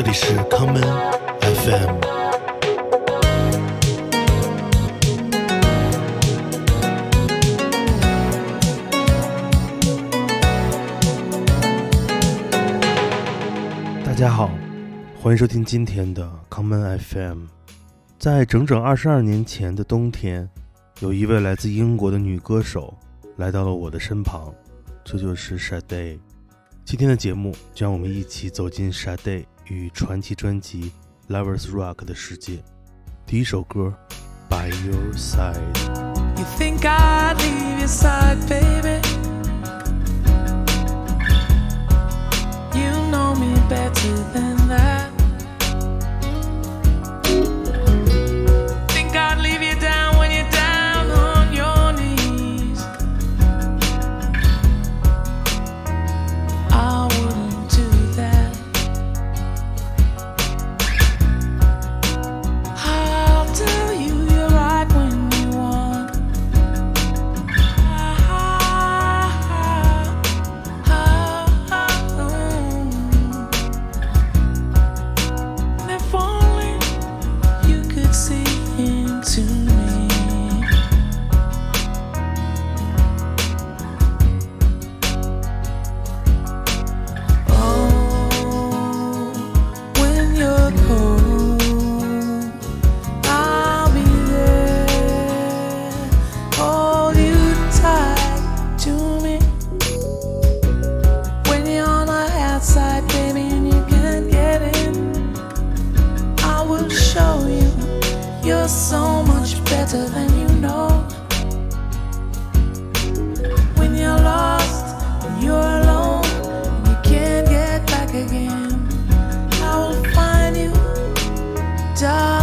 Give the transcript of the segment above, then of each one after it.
这里是康门 FM。大家好，欢迎收听今天的康门 FM。在整整二十二年前的冬天，有一位来自英国的女歌手来到了我的身旁，这就是 Shade。今天的节目，就让我们一起走进 Shade 与传奇专辑《Lovers Rock》的世界。第一首歌《By Your Side》。 You think I'd leave your side, baby? You know me better than that. die.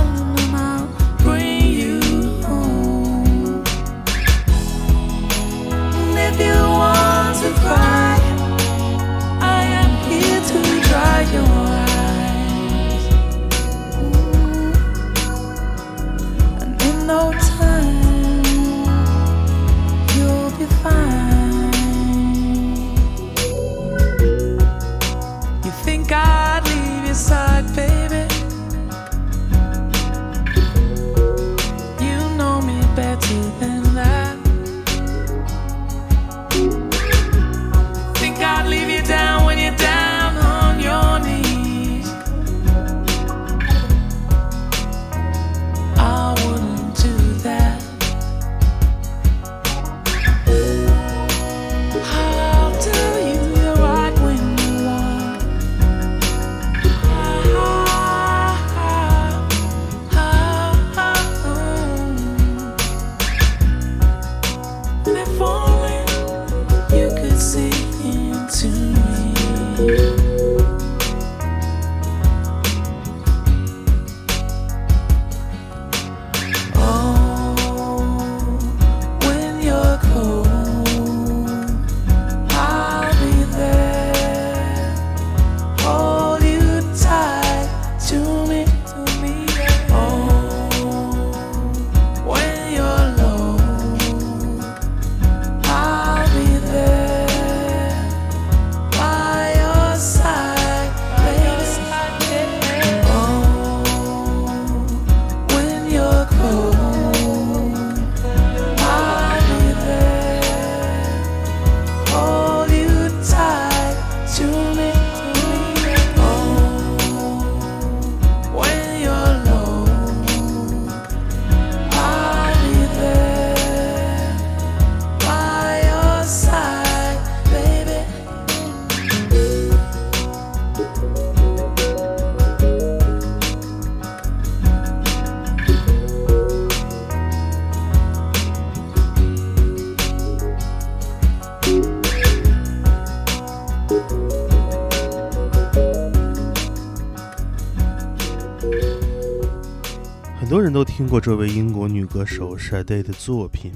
都听过这位英国女歌手 Shade 的作品，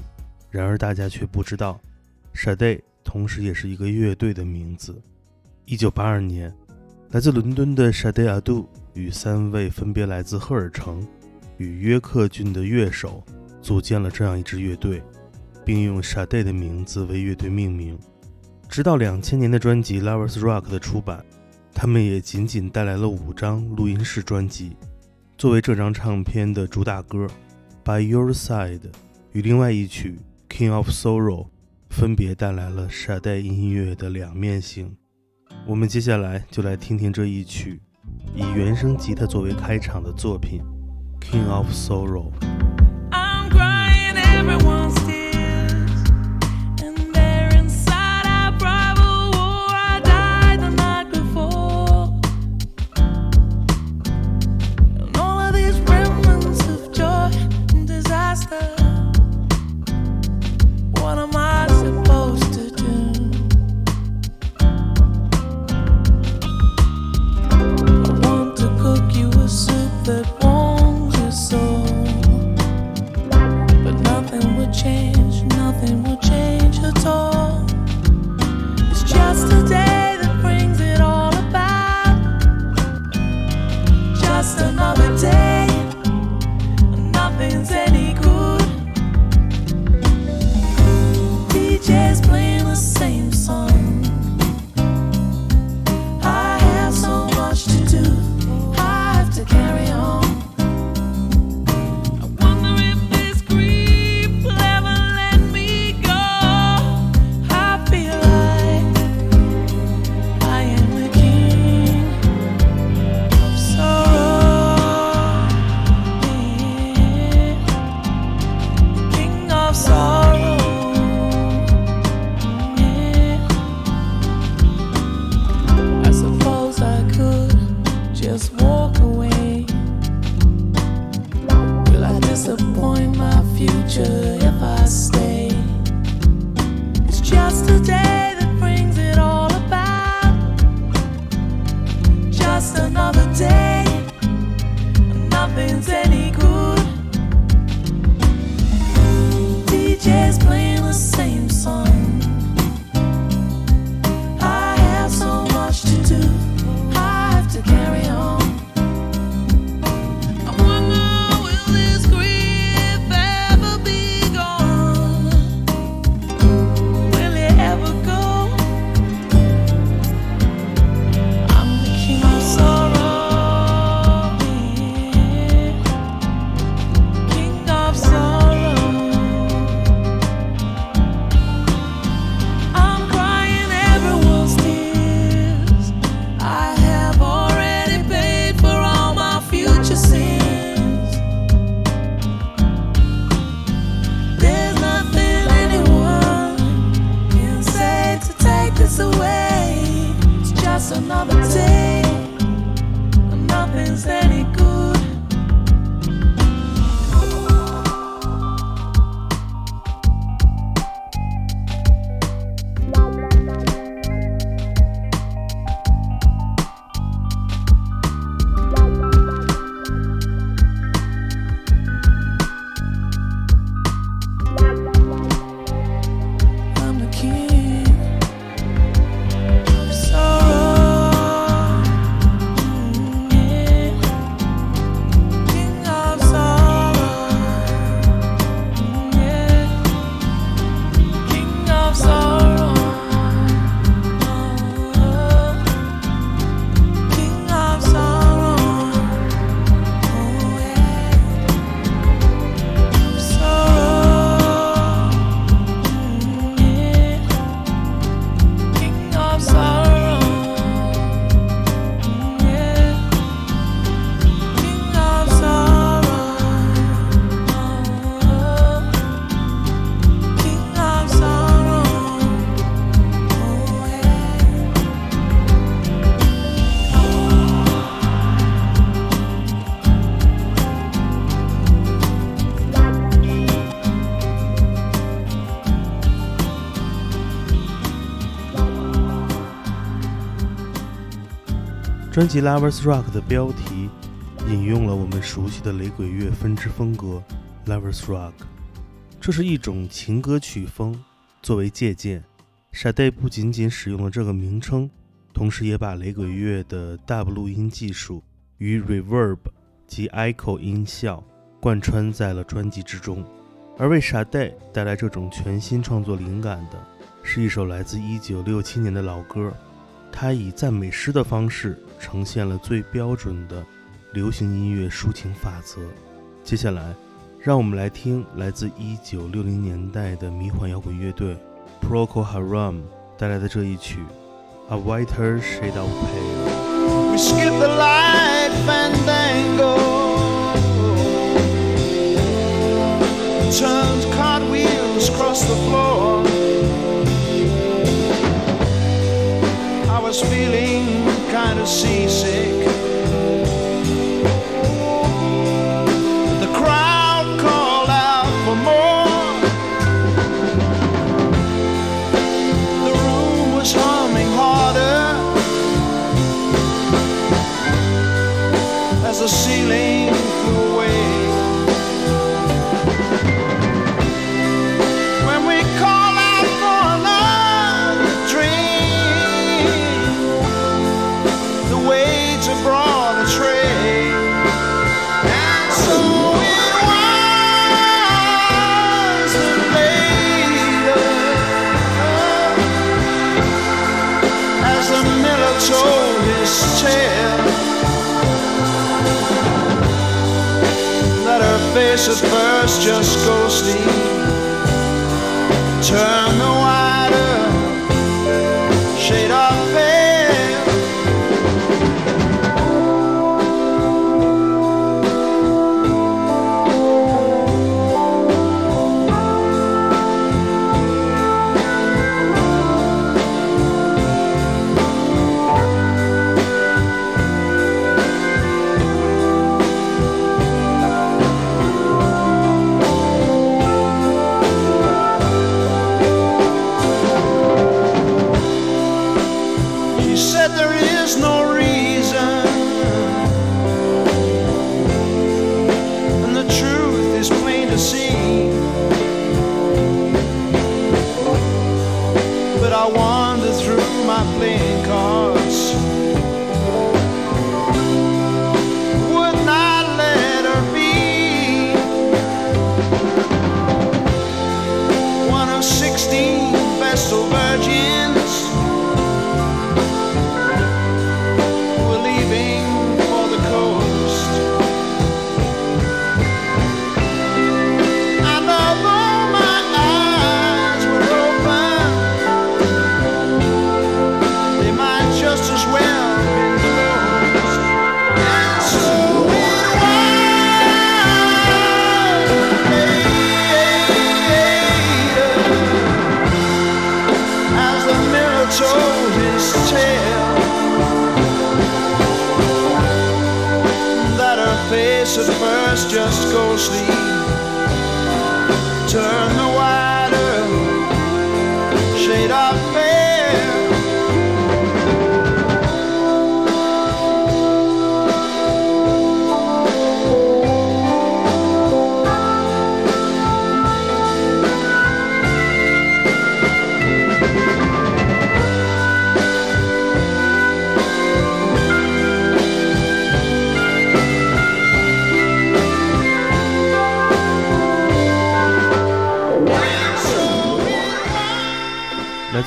然而大家却不知道，Shade 同时也是一个乐队的名字。一九八二年，来自伦敦的 Shade Adu 与三位分别来自赫尔城与约克郡的乐手组建了这样一支乐队，并用 Shade 的名字为乐队命名。直到两千年的专辑《Lovers Rock》的出版，他们也仅仅带来了五张录音室专辑，作为这张唱片的主打歌《By Your Side》与另外一曲《King of Sorrow》分别带来了沙袋音乐的两面性。我们接下来就来听听这一曲，以原声吉他作为开场的作品《King of Sorrow》。just playing. 专辑《Lovers Rock》的标题引用了我们熟悉的雷鬼乐分支风格 Lovers Rock，这是一种情歌曲风。作为借鉴，傻代不仅仅使用了这个名称，同时也把雷鬼乐的 dub 录音技术与 reverb 及 echo 音效贯穿在了专辑之中。而为傻代带来这种全新创作灵感的，是一首来自1967年的老歌他以赞美诗的方式呈现了最标准的流行音乐抒情法则。接下来，让我们来听来自1960年代的迷幻摇滚乐队 Procol Harum 带来的这一曲《A Whiter Shade of Pale》。Kind of faces first, just go sleep. Turn the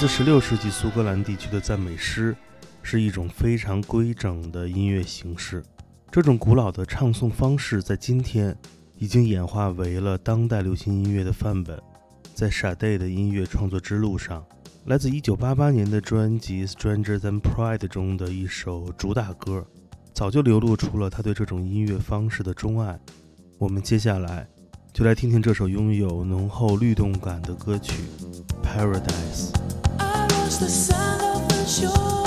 自16世纪苏格兰地区的赞美诗，是一种非常规整的音乐形式。这种古老的唱诵方式在今天已经演化为了当代流行音乐的范本。在 Sade 的音乐创作之路上，来自1988年的专辑《Stranger Than Pride》中的一首主打歌，早就流露出了他对这种音乐方式的钟爱。我们接下来就来听听这首拥有浓厚律动感的歌曲《Paradise》。I was the sand of the shore.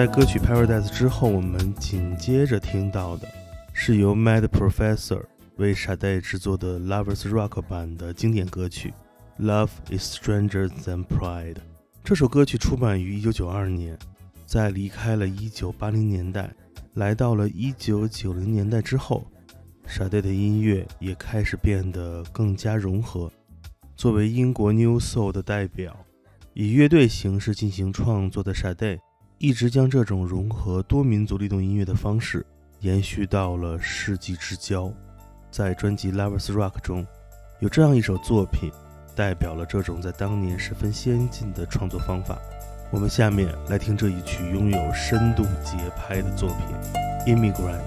在歌曲《Paradise》之后，我们紧接着听到的是由 Mad Professor 为 Sade 制作的 Lovers Rock 版的经典歌曲《Love Is Stranger Than Pride》。这首歌曲出版于1992年，在离开了1980年代，来到了1990年代之后，Sade 的音乐也开始变得更加融合。作为英国 New Soul 的代表，以乐队形式进行创作的 Sade。一直将这种融合多民族律动音乐的方式延续到了世纪之交。在专辑《Lovers Rock》中，有这样一首作品，代表了这种在当年十分先进的创作方法。我们下面来听这一曲拥有深度节拍的作品《Immigrant》。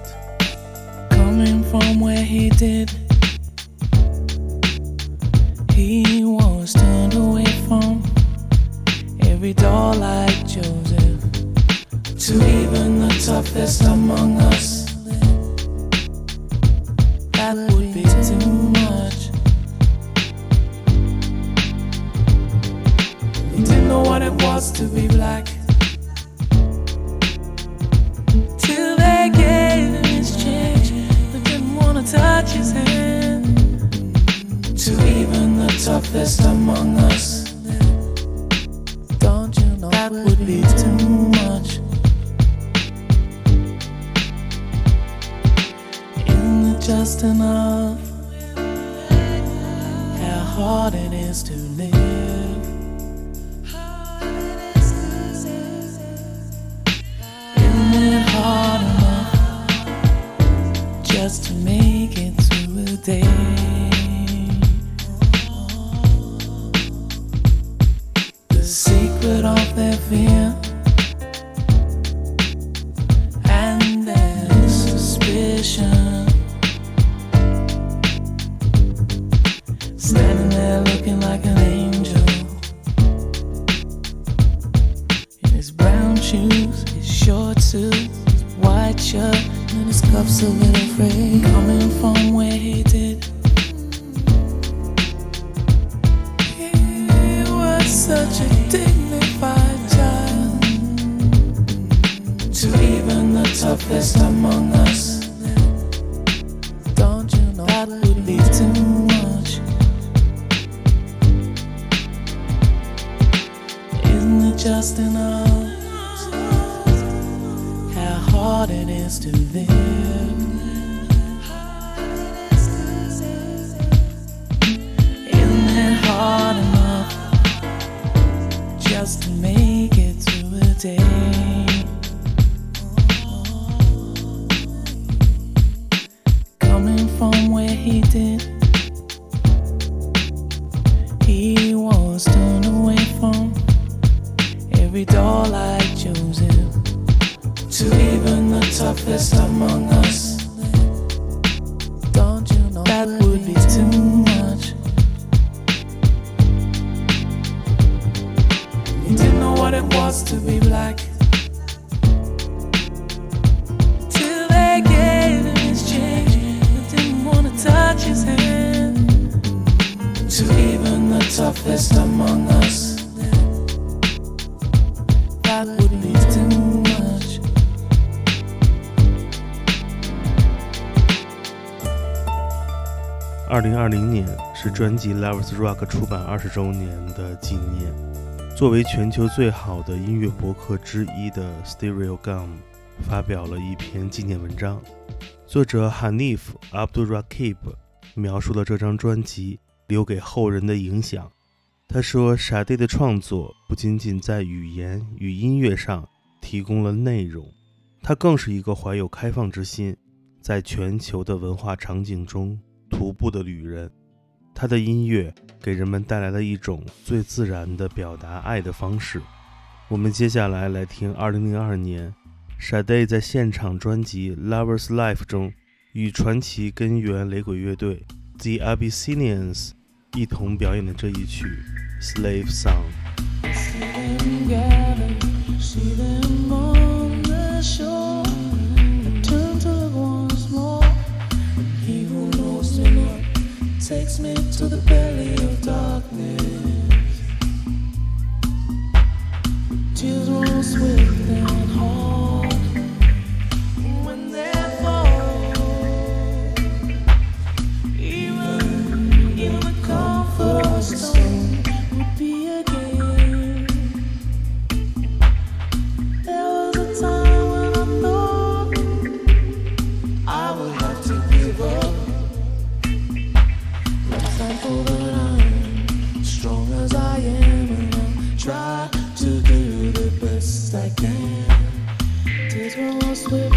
Coming from where he did, he was turned away from every door like Joseph. to even the toughest among us. That would be too much. He didn't know what it was to be black. Till they gave him his change, they didn't want to touch his hand. To even the toughest among us. Don't you know that would be too much? Just enough? How hard it is to live. Isn't it hard enough just to make it through a day? Such a dignified child. To even the toughest among us. what it was to be black. Till they gave him his change, but didn't wanna touch his hand. To even the toughest among us. That would be too much. 二零二零年是专辑《Lovers Rock》出版二十周年的纪念。 作为全球最好的音乐博客之一的 Stereo Gum 发表了一篇纪念文章。作者 Hanif Abdulrakib 描述了这张专辑留给后人的影响。他说，Sade 的创作不仅仅在语言与音乐上提供了内容，他更是一个怀有开放之心，在全球的文化场景中徒步的旅人。他的音乐给人们带来了一种最自然的表达爱的方式。我们接下来来听2002年 Sade 在现场专辑《Lovers Life》中与传奇根源雷鬼乐队 The Abyssinians 一同表演的这一曲《Slave Song》。Days were lost with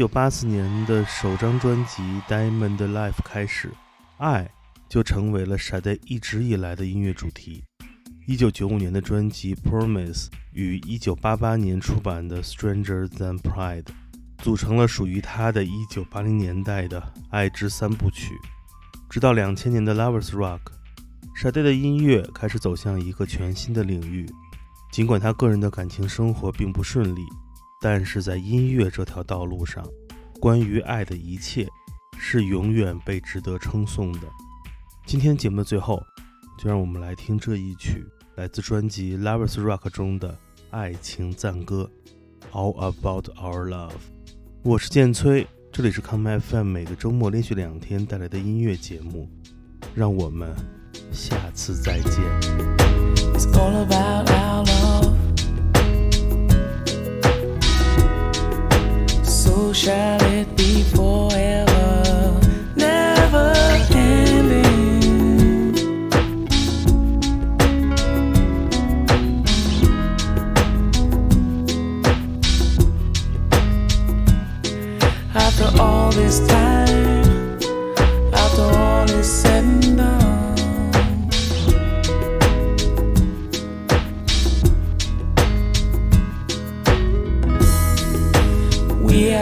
九八四年的首张专辑《Diamond Life》开始，爱就成为了傻呆一直以来的音乐主题。一九九五年的专辑《Promise》与一九八八年出版的《Stranger Than Pride》组成了属于他的一九八零年代的爱之三部曲。直到两千年的《Lovers Rock》，傻呆的音乐开始走向一个全新的领域。尽管他个人的感情生活并不顺利，但是在音乐这条道路上，关于爱的一切是永远被值得称颂的。今天节目的最后，就让我们来听这一曲，来自专辑《Lovers Rock》中的爱情赞歌《All About Our Love》。我是建崔，这里是康麦 FM 每个周末连续两天带来的音乐节目，让我们下次再见。It's all about our love. Shall it be forever, never ending. After all this time, after all is said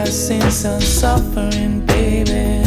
blessings and suffering, baby.